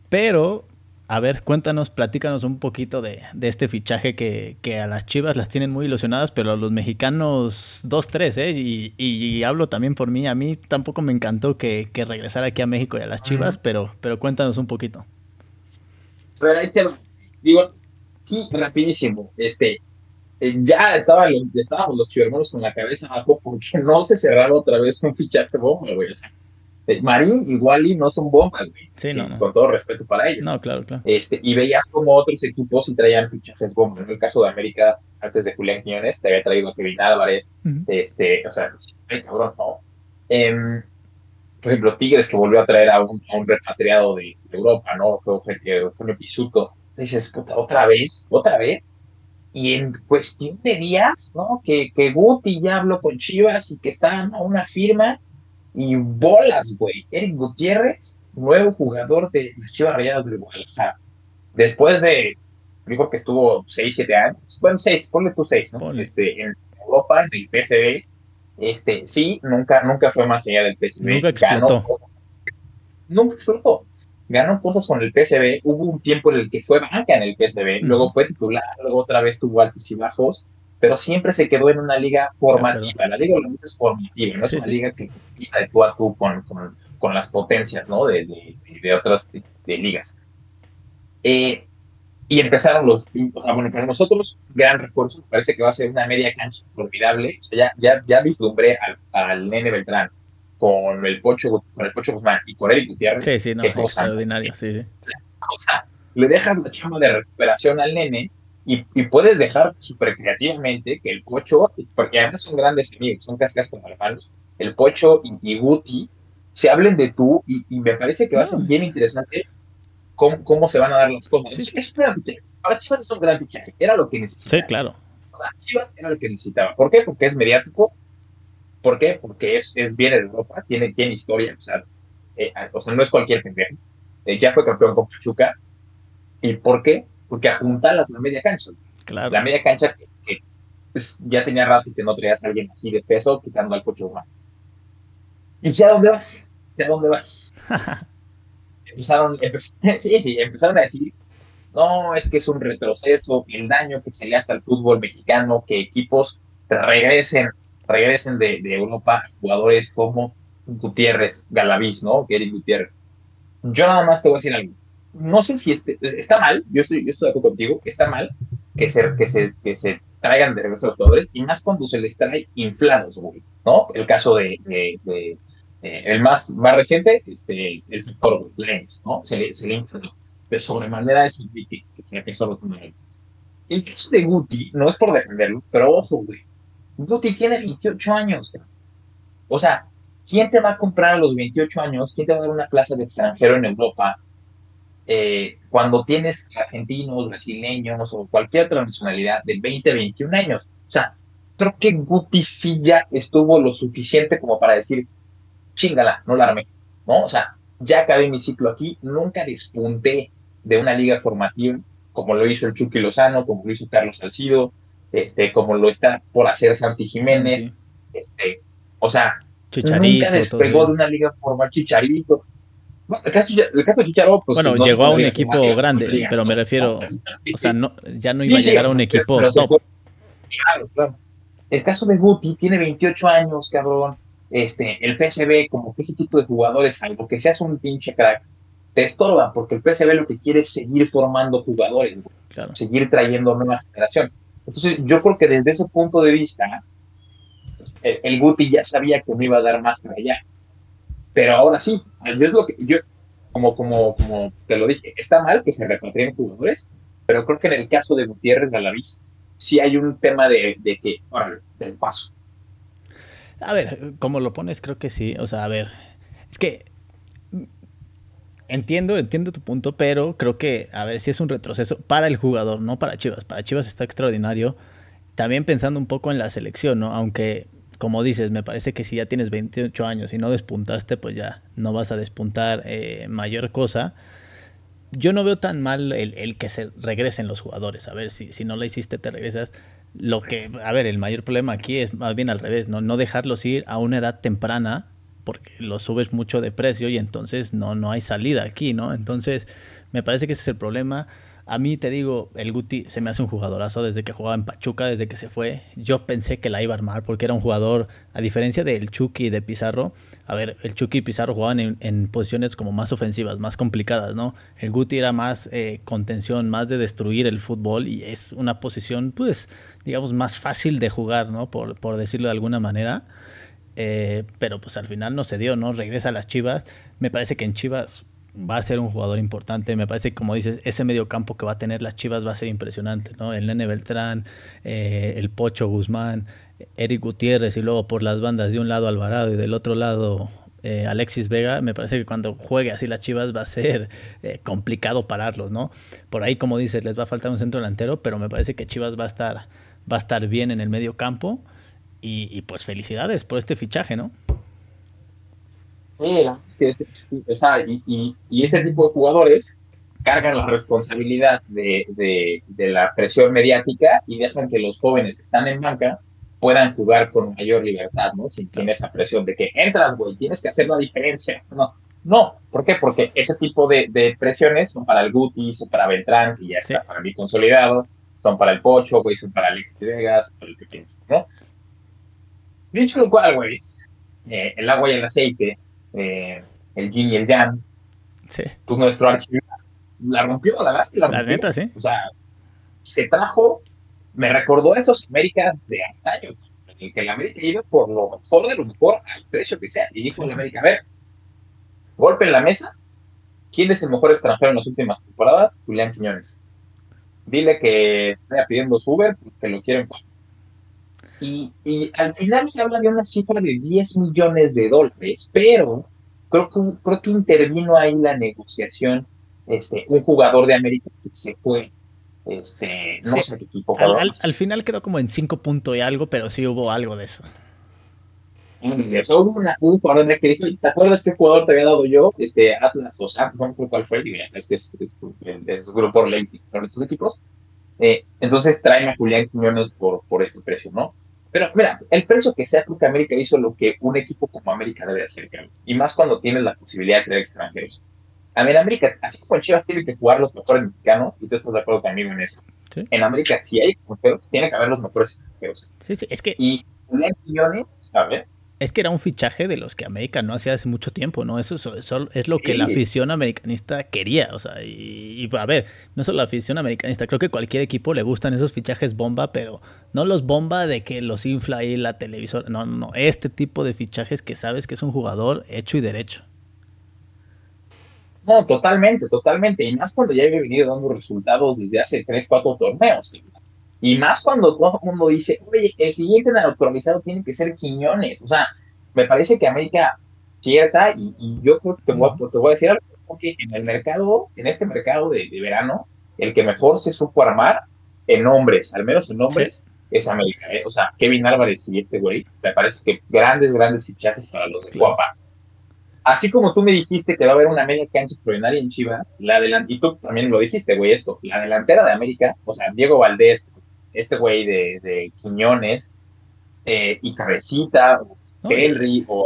Pero a ver, cuéntanos, platícanos un poquito de, este fichaje que, a las Chivas las tienen muy ilusionadas, pero a los mexicanos dos, tres, ¿eh? Y, hablo también por mí, a mí tampoco me encantó que, que regresara aquí a México y a las Chivas, pero, pero cuéntanos un poquito. Pero ahí te digo, sí, rapidísimo, este, eh, ya estaba estábamos los chivermonos con la cabeza abajo porque no se cerraba otra vez un fichaje bomba, güey, o sea, Marín y Wally no son bombas, güey. Sí, no, Con todo respeto para ellos. No, claro, claro. Este, y veías como otros equipos sí traían fichajes bombas. En el caso de América, antes de Julián Quiñones, te había traído a Kevin Álvarez. este, o sea, ay, cabrón, ¿no? Em, por ejemplo, Tigres que volvió a traer a un, repatriado de, Europa, ¿no? Fue Eugenio Pisuto. Dices, puta, otra vez, otra vez. Y en cuestión de días, ¿no? Que, que Guti ya habló con Chivas y que estaban a una firma y bolas, güey. Eric Gutiérrez, nuevo jugador de las Chivas Rayadas de Guadalajara. Después de, digo que estuvo 6, 7 años. Bueno, 6, ponle tú 6, ¿no? Este, en Europa, en el PSV. Este, sí, nunca, nunca fue más allá del PSV. Nunca explotó. nunca explotó. Ganó cosas con el PSV. Hubo un tiempo en el que fue banca en el PSV. Luego fue titular, luego otra vez tuvo altos y bajos pero siempre se quedó en una liga formativa. La liga holandesa es formativa, no es una liga que compita de tú a tú con, con, las potencias ¿no? de, de, otras de, ligas. Eh, y empezaron los, o sea, bueno, para nosotros, gran refuerzo, parece que va a ser una media cancha formidable. O sea, ya, ya, ya vislumbré al, al Nene Beltrán con el Pocho, con el Pocho Guzmán y con Eric Gutiérrez. Sí, sí, no, extraordinario, sí, sí. O sea, le dejan la chama de recuperación al nene y, puedes dejar súper creativamente que el Pocho, porque además son grandes amigos, son cascas con hermanos, el Pocho y, Guti se hablen de tú y, me parece que va a ser bien interesante cómo, cómo se van a dar las cosas. Espérate, para Chivas es un gran fichaje, era lo que necesitaba. Sí, claro. Chivas era lo que necesitaba. ¿Por qué? Porque es mediático. ¿Por qué? Porque es, es bien en Europa, tiene, tiene historia, o sea, eh, o sea, no es cualquier pendejo. Eh, ya fue campeón con Pachuca. ¿Y por qué? Porque apuntalas la media cancha. Claro. La media cancha que, pues, ya tenía rato que no traías a alguien así de peso, quitando al coche humano. ¿Y ya dónde vas? ¿Ya dónde vas? empezaron, sí, sí, empezaron a decir, no, es que es un retroceso, el daño que se le hace al fútbol mexicano, que equipos regresen, regresen de, de Europa jugadores como Gutiérrez, Galaviz, ¿no? Eric Gutiérrez. Yo nada más te voy a decir algo. No sé si este, está mal, yo estoy, yo estoy de acuerdo contigo, está mal que se, que, se, que se traigan de regreso a los jugadores, y más cuando se les trae inflados, ¿no? El caso de, eh, el más, más reciente, este, el Víctor Lenz, ¿no? Se se le infló de sobremanera es que, que, que eso El caso de Guti, no es por defenderlo, pero ojo, güey. Guti tiene 28 años. O sea, ¿quién te va a comprar a los 28 años? ¿Quién te va a dar una plaza de extranjero en Europa? Eh, cuando tienes argentinos, brasileños o cualquier otra nacionalidad de 20, 21 años. O sea, creo que Guti sí ya estuvo lo suficiente como para decir, chingala, no la armé, ¿no? O sea, ya acabé mi ciclo aquí, nunca despunté de una liga formativa, como lo hizo el Chucky Lozano, como lo hizo Carlos Salcido, este, como lo está por hacer Santi Jiménez, este, o sea, nunca despegó de una liga formativa, Chicharito. El, caso, de Chicharito, pues, bueno, llegó a un equipo grande, pero me refiero, o sea, no, ya no iba a llegar a un equipo top. Claro, claro. El caso de Guti tiene 28 años, cabrón este, el PSV, como que ese tipo de jugadores, algo que seas un pinche crack, te estorba, porque el PSV lo que quiere es seguir formando jugadores, seguir trayendo nueva generación. Entonces, yo creo que desde ese punto de vista, el, Guti ya sabía que me iba a dar más para allá. Pero ahora sí, yo es lo que, yo, como, como, como te lo dije, está mal que se repatrien jugadores, pero creo que en el caso de Gutiérrez Galaviz, sí hay un tema de, de que, órale, del paso a ver, como lo pones, creo que sí. O sea, a ver, es que entiendo, entiendo tu punto, pero creo que, a ver, si es un retroceso para el jugador, no para Chivas. Para Chivas está extraordinario. También pensando un poco en la selección, ¿no? Aunque, como dices, me parece que si ya tienes 28 años y no despuntaste, pues ya no vas a despuntar eh, mayor cosa. Yo no veo tan mal el, el, que se regresen los jugadores. A ver, si, si no la hiciste, te regresas. Lo que, a ver, el mayor problema aquí es más bien al revés, ¿no? No dejarlos ir a una edad temprana porque los subes mucho de precio y entonces no, no hay salida aquí, ¿no? Entonces, me parece que ese es el problema. A mí te digo, el Guti se me hace un jugadorazo desde que jugaba en Pachuca, desde que se fue. Yo pensé que la iba a armar porque era un jugador, a diferencia del Chucky y de Pizarro, a ver, el Chucky y Pizarro jugaban en, posiciones como más ofensivas, más complicadas, ¿no? El Guti era más eh, contención, más de destruir el fútbol y es una posición, pues, digamos, más fácil de jugar, ¿no? Por, por decirlo de alguna manera. Eh, pero pues al final no se dio, ¿no? Regresa a las Chivas. Me parece que en Chivas va a ser un jugador importante. Me parece que, como dices, ese medio campo que va a tener las Chivas va a ser impresionante, ¿no? El Nene Beltrán, eh, el Pocho Guzmán, Eric Gutiérrez y luego por las bandas de un lado Alvarado y del otro lado eh, Alexis Vega, me parece que cuando juegue así las Chivas va a ser eh, complicado pararlos, ¿no? Por ahí, como dices, les va a faltar un centro delantero, pero me parece que Chivas va a estar, va a estar bien en el medio campo y, pues felicidades por este fichaje, ¿no? Sí, o sea, y, y, este tipo de jugadores cargan la responsabilidad de, de, de, la presión mediática y dejan que los jóvenes que están en banca puedan jugar con mayor libertad, ¿no? Sin, esa presión de que entras, güey, tienes que hacer la diferencia. No, no, ¿por qué? Porque ese tipo de, de presiones son para el Guti, son para Beltrán, que ya está para mí consolidado, son para el Pocho, güey, son para Alexis Vegas, para el que ¿no? Dicho lo cual, güey, eh, el agua y el aceite, eh, el yin y el yang, sí. pues nuestro archivo la rompió, la verdad es que la rompió. La neta, sí. O sea, se trajo me recordó a esos Américas de antaño, en que la América iba por lo mejor de lo mejor al precio que sea. Y dijo la América, a ver, golpe en la mesa, ¿quién es el mejor extranjero en las últimas temporadas? Julián Quiñones. Dile que está pidiendo su Uber, pues, que lo quieren y, y, al final se habla de una cifra de 10 millones de dólares, pero creo que, creo que intervino ahí la negociación este, un jugador de América que se fue Este, no sé qué equipo. Al, al, final quedó como en 5 puntos y algo, pero sí hubo algo de eso. Hubo una, un jugador que dijo, ¿te acuerdas qué jugador te había dado yo? Este, Atlas o Santos, no cuál fue, es que es, es, es, grupo son estos equipos. Eh, entonces tráeme a Julián Quiñones por, por este precio, ¿no? Pero mira, el precio que sea, creo que América hizo lo que un equipo como América debe hacer, Y más cuando tienes la posibilidad de tener extranjeros. A en América, así como en Chivas tiene que jugar los mejores mexicanos, y tú estás de acuerdo conmigo en eso. En América, si hay extranjeros, tiene que haber los mejores extranjeros. Sí, sí, es que. Y Julián Quiñones, a ver, es que era un fichaje de los que América no hacía hace mucho tiempo, ¿no? Eso, es lo que la afición americanista quería, o sea, y, a ver, no solo la afición americanista, creo que cualquier equipo le gustan esos fichajes bomba, pero no los bomba de que los infla ahí la televisora, no, no, no, este tipo de fichajes que sabes que es un jugador hecho y derecho. No, totalmente, totalmente, y más cuando ya había venido dando resultados desde hace 3, 4 torneos, y más cuando todo el mundo dice, oye, el siguiente naturalizado tiene que ser Quiñones. O sea, me parece que América cierta, y, yo creo que te voy, a, decir algo, porque en el mercado, en este mercado de, verano, el que mejor se supo armar en hombres, al menos en hombres, es América. ¿eh? O sea, Kevin Álvarez y este güey, me parece que grandes, grandes fichajes para los de Guapa. Así como tú me dijiste que va a haber una media cancha extraordinaria en Chivas, la y tú también lo dijiste, güey, esto, la delantera de América, o sea, Diego Valdés, este güey de, de, Quiñones, eh, y Cabecita, o Henry, o...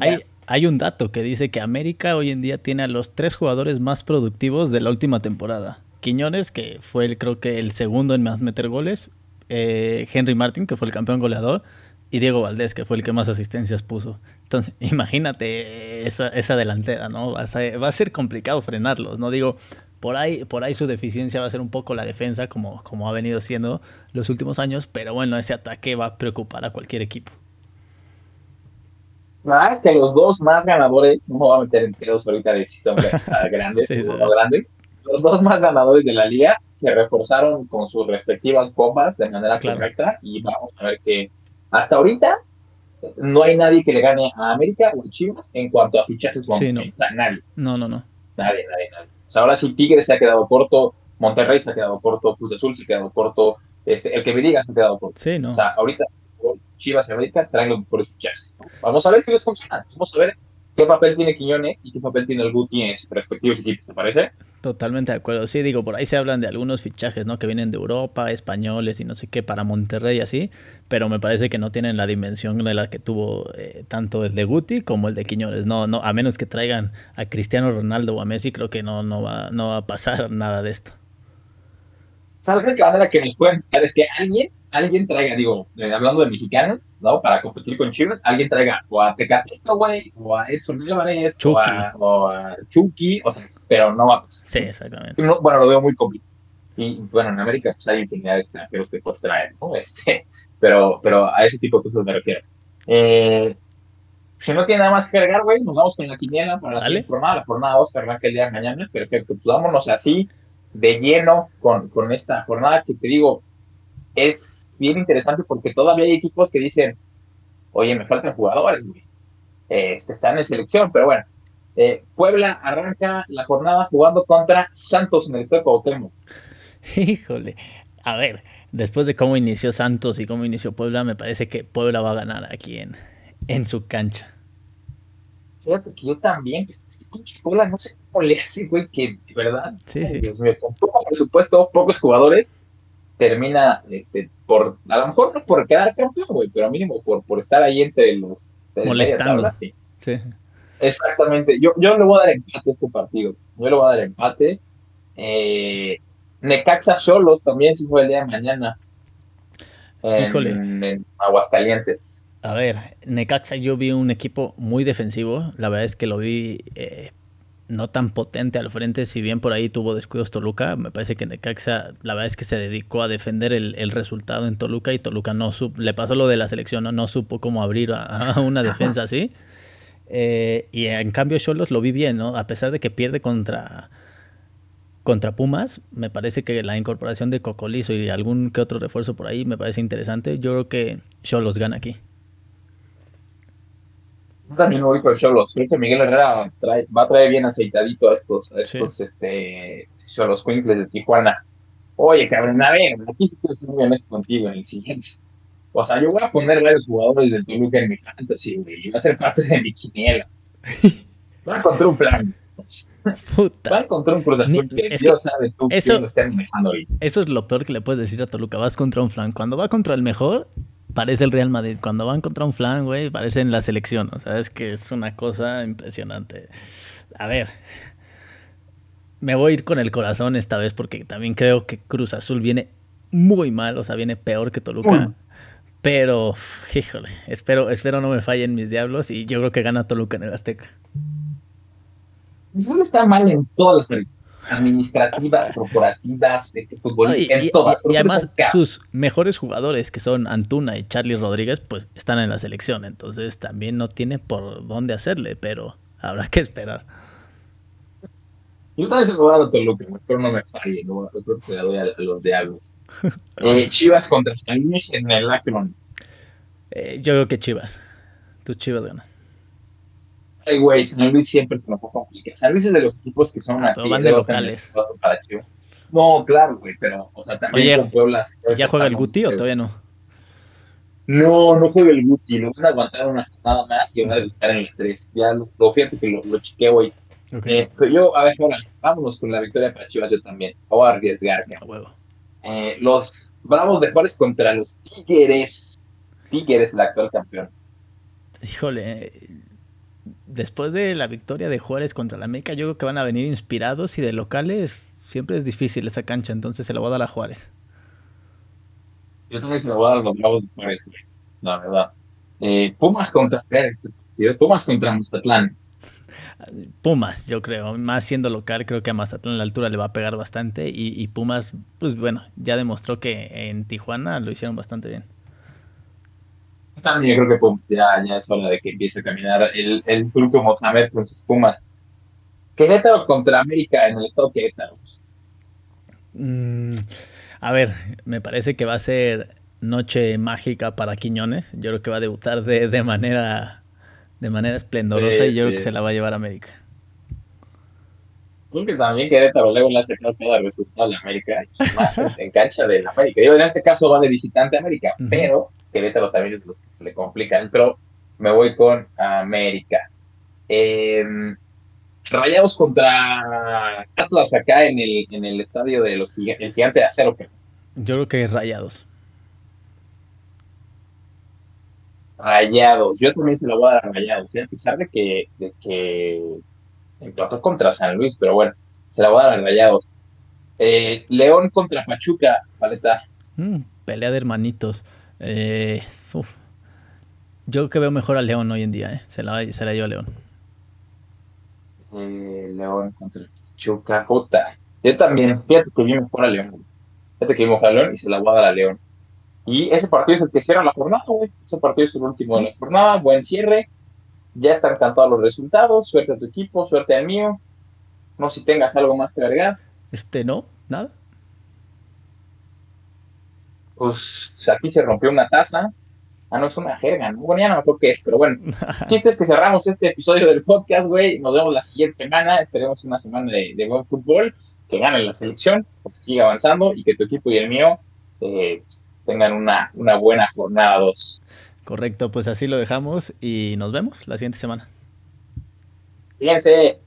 Hay, hay un dato que dice que América hoy en día tiene a los tres jugadores más productivos de la última temporada. Quiñones, que fue el, creo que el segundo en más meter goles, eh, Henry Martin, que fue el campeón goleador, y Diego Valdés, que fue el que más asistencias puso. Entonces, imagínate esa, esa delantera, ¿no? Va a, va a ser complicado frenarlos, ¿no? Digo, por ahí, por ahí su deficiencia va a ser un poco la defensa, como, como ha venido siendo los últimos años, pero bueno, ese ataque va a preocupar a cualquier equipo. La es que los dos más ganadores, no me voy a meter en pedos ahorita de si son grandes o grandes, los dos más ganadores de la liga se reforzaron con sus respectivas copas de manera correcta y vamos a ver que hasta ahorita no hay nadie que le gane a América o a Chivas en cuanto a fichajes. Sí, no. Nadie. No, no, no. Nadie, nadie, nadie ahora sí Tigres se ha quedado corto, Monterrey se ha quedado corto, Cruz Azul se ha quedado corto, este, el que me diga se ha quedado corto. Sí, ¿no? O sea, ahorita Chivas y América traen los mejores fichajes. Vamos a ver si les funciona. Vamos a ver qué papel tiene Quiñones y qué papel tiene el Guti en sus respectivos equipos, ¿te parece? Totalmente de acuerdo. Sí, digo, por ahí se hablan de algunos fichajes, ¿no? Que vienen de Europa, españoles y no sé qué, para Monterrey y así, pero me parece que no tienen la dimensión de la que tuvo eh, tanto el de Guti como el de Quiñones. No, no, a menos que traigan a Cristiano Ronaldo o a Messi, creo que no, no, va, no va a pasar nada de esto. ¿Sabes la manera que nos pueden es que alguien, alguien traiga, digo, eh, hablando de mexicanos, ¿no? Para competir con Chivas, alguien traiga o a Tecatito, güey, o a Edson Álvarez, o a, o a Chucky, o sea, pero no va a pasar. Sí, exactamente. bueno, lo veo muy complicado. Y bueno, en América pues hay infinidad de extranjeros que puedes traer, ¿no? Este, pero, pero a ese tipo de cosas me refiero. Eh, si no tiene nada más que agregar, güey, nos vamos con la quiniela para la jornada. La jornada 2 que arranca el día de mañana. Perfecto. Pues vámonos así de lleno con, con esta jornada que te digo, es bien interesante porque todavía hay equipos que dicen, oye, me faltan jugadores, güey. Este, están en selección, pero bueno, eh, Puebla arranca la jornada jugando contra Santos en el Estadio Cuauhtémoc. Híjole, a ver, después de cómo inició Santos y cómo inició Puebla, me parece que Puebla va a ganar aquí en, en su cancha. Fíjate que yo también, este pinche Puebla no sé cómo le hace, güey, que de verdad, sí, sí. Dios mío, con poco presupuesto, pocos jugadores, termina, este, por, a lo mejor no por quedar campeón, güey, pero mínimo por, por estar ahí entre los... Molestando. sí. sí. Exactamente. Yo, yo le voy a dar empate a este partido. Yo le voy a dar empate. Eh, Necaxa Cholos también se fue el día de mañana. En, Aguascalientes. A ver, Necaxa yo vi un equipo muy defensivo. La verdad es que lo vi eh, no tan potente al frente, si bien por ahí tuvo descuidos Toluca. Me parece que Necaxa, la verdad es que se dedicó a defender el, resultado en Toluca y Toluca no supo, le pasó lo de la selección, no, no supo cómo abrir a una defensa así. Eh, y en cambio Cholos lo vi bien, ¿no? A pesar de que pierde contra, contra Pumas, me parece que la incorporación de Cocolizo y algún que otro refuerzo por ahí me parece interesante. Yo creo que Cholos gana aquí. También voy con Cholos. Creo que Miguel Herrera va a traer bien aceitadito a estos, a estos este, Cholos Quinkles de Tijuana. Oye, cabrón, a ver, aquí sí quiero ser muy honesto contigo en el siguiente. O sea, yo voy a poner varios jugadores del Toluca en mi fantasy, güey, y va a ser parte de mi quiniela. Va contra un flan. Puta. Va contra un Cruz Azul que Dios sabe tú eso, quién lo está manejando ahorita. Eso es lo peor que le puedes decir a Toluca. Vas contra un flan. Cuando va contra el mejor, parece el Real Madrid. Cuando van contra un flan, güey, parece en la selección. O sea, es que es una cosa impresionante. A ver, me voy a ir con el corazón esta vez porque también creo que Cruz Azul viene muy mal, o sea, viene peor que Toluca. Pero, híjole, espero, espero no me fallen mis diablos y yo creo que gana Toluca en el Azteca. Cruz Azul está mal en todas las administrativas, corporativas, de todas. Y, además sus mejores jugadores, que son Antuna y Charlie Rodríguez, pues están en la selección. Entonces también no tiene por dónde hacerle, pero habrá que esperar. Yo también se lo voy a dar Toluca, espero no me falle, no, yo creo que se la doy a, los diablos. Eh, Chivas contra San Luis en el Akron. Eh, yo creo que Chivas. Tú Chivas gana. Ay, güey, San Luis siempre se nos va a complicar. San Luis es de los equipos que son ah, van de locales. No, claro, güey, pero, o sea, también con Puebla. ¿Ya juega el Guti o todavía no? No, no juega el Guti, lo van a aguantar una jornada más y van a debutar en el 3. Ya lo, fíjate que lo, lo chequeo, güey. Eh, yo, a ver, ahora, vámonos con la victoria para Chivas, yo también. Voy a arriesgarme. Eh, los Bravos de Juárez contra los Tigres. Tigres, el actual campeón. Híjole, después de la victoria de Juárez contra la América, yo creo que van a venir inspirados y de locales siempre es difícil esa cancha, entonces se la voy a dar a Juárez. Yo también se la voy a dar a los Bravos de Juárez, La verdad. Eh, Pumas contra este Pumas contra Mazatlán. Pumas, yo creo, más siendo local, creo que a Mazatlán la altura le va a pegar bastante y, Pumas, pues bueno, ya demostró que en Tijuana lo hicieron bastante bien. También yo creo que ya, ya es hora de que empiece a caminar el, el turco Mohamed con sus Pumas. Querétaro contra América en el estado Querétaro. Mm, a ver, me parece que va a ser noche mágica para Quiñones. Yo creo que va a debutar de, de manera de manera esplendorosa y yo creo que se la va a llevar a América. Creo que también Querétaro luego le hace cada resultado a la América, más en cancha de la América. Yo en este caso va de visitante a América, pero Querétaro también es los que se le complican. Pero me voy con América. Em, rayados contra Atlas acá en el, en el estadio de los el gigante de acero. Yo creo que Rayados. Rayados. Yo también se lo voy a dar a Rayados, ¿eh? a pesar de que, de que empató contra San Luis, pero bueno, se la voy a dar a Rayados. Eh, León contra Pachuca, paleta. Mm, pelea de hermanitos. Eh, Yo que veo mejor a León hoy en día, ¿eh? se, la, se la dio a León. Eh, León contra Pachuca, Jota. Yo también, fíjate que vi mejor a León. Fíjate que vi mejor a León y se la voy a dar a León. Y ese partido es el que cierra la jornada, güey. Ese partido es el último de la jornada. Buen cierre. Ya están cantados los resultados. Suerte a tu equipo, suerte al mío. No si tengas algo más que agregar. Este, no, nada. Pues aquí se rompió una taza. Ah, no, es una jerga, ¿no? Bueno, ya no me acuerdo qué es, pero bueno. Chiste es que cerramos este episodio del podcast, güey. Nos vemos la siguiente semana. Esperemos una semana de, de buen fútbol. Que gane la selección, que siga avanzando y que tu equipo y el mío eh, tengan una, una buena jornada 2. Correcto, pues así lo dejamos y nos vemos la siguiente semana. Fíjense.